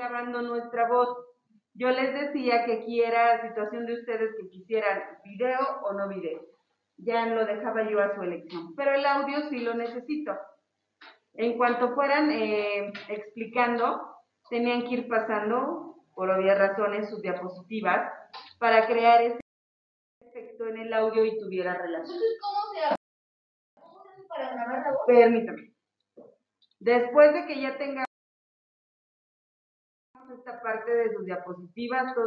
grabando nuestra voz. Yo les decía que aquí era situación de ustedes que quisieran video o no video. Ya lo dejaba yo a su elección. Pero el audio sí lo necesito. En cuanto fueran eh, explicando, tenían que ir pasando, por obvias razones, sus diapositivas para crear ese efecto en el audio y tuviera relación. Entonces, ¿cómo se hace? ¿Cómo se hace para grabar la voz? Permítame. Después de que ya tengamos parte de sus diapositivas, todo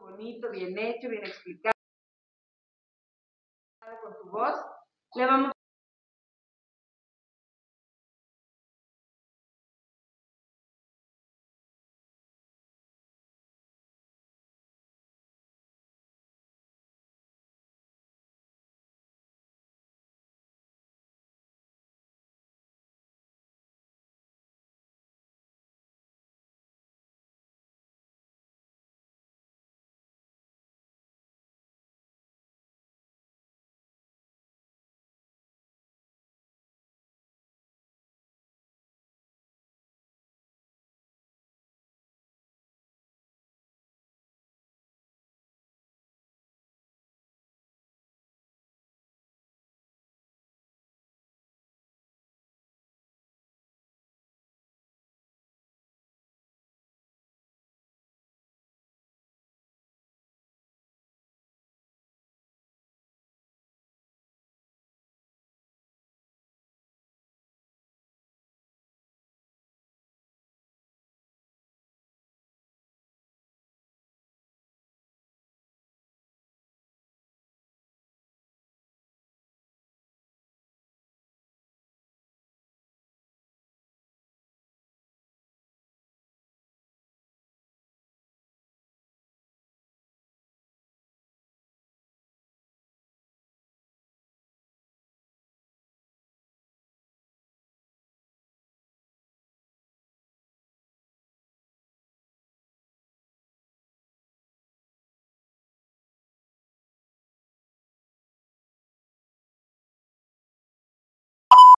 bonito, bien hecho, bien explicado, con su voz, le vamos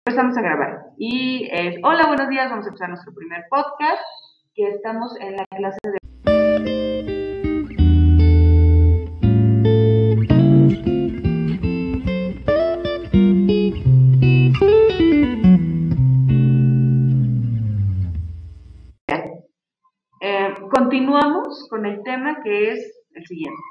Empezamos a grabar. Y es, hola, buenos días, vamos a empezar nuestro primer podcast, que estamos en la clase de... Eh, continuamos con el tema que es el siguiente.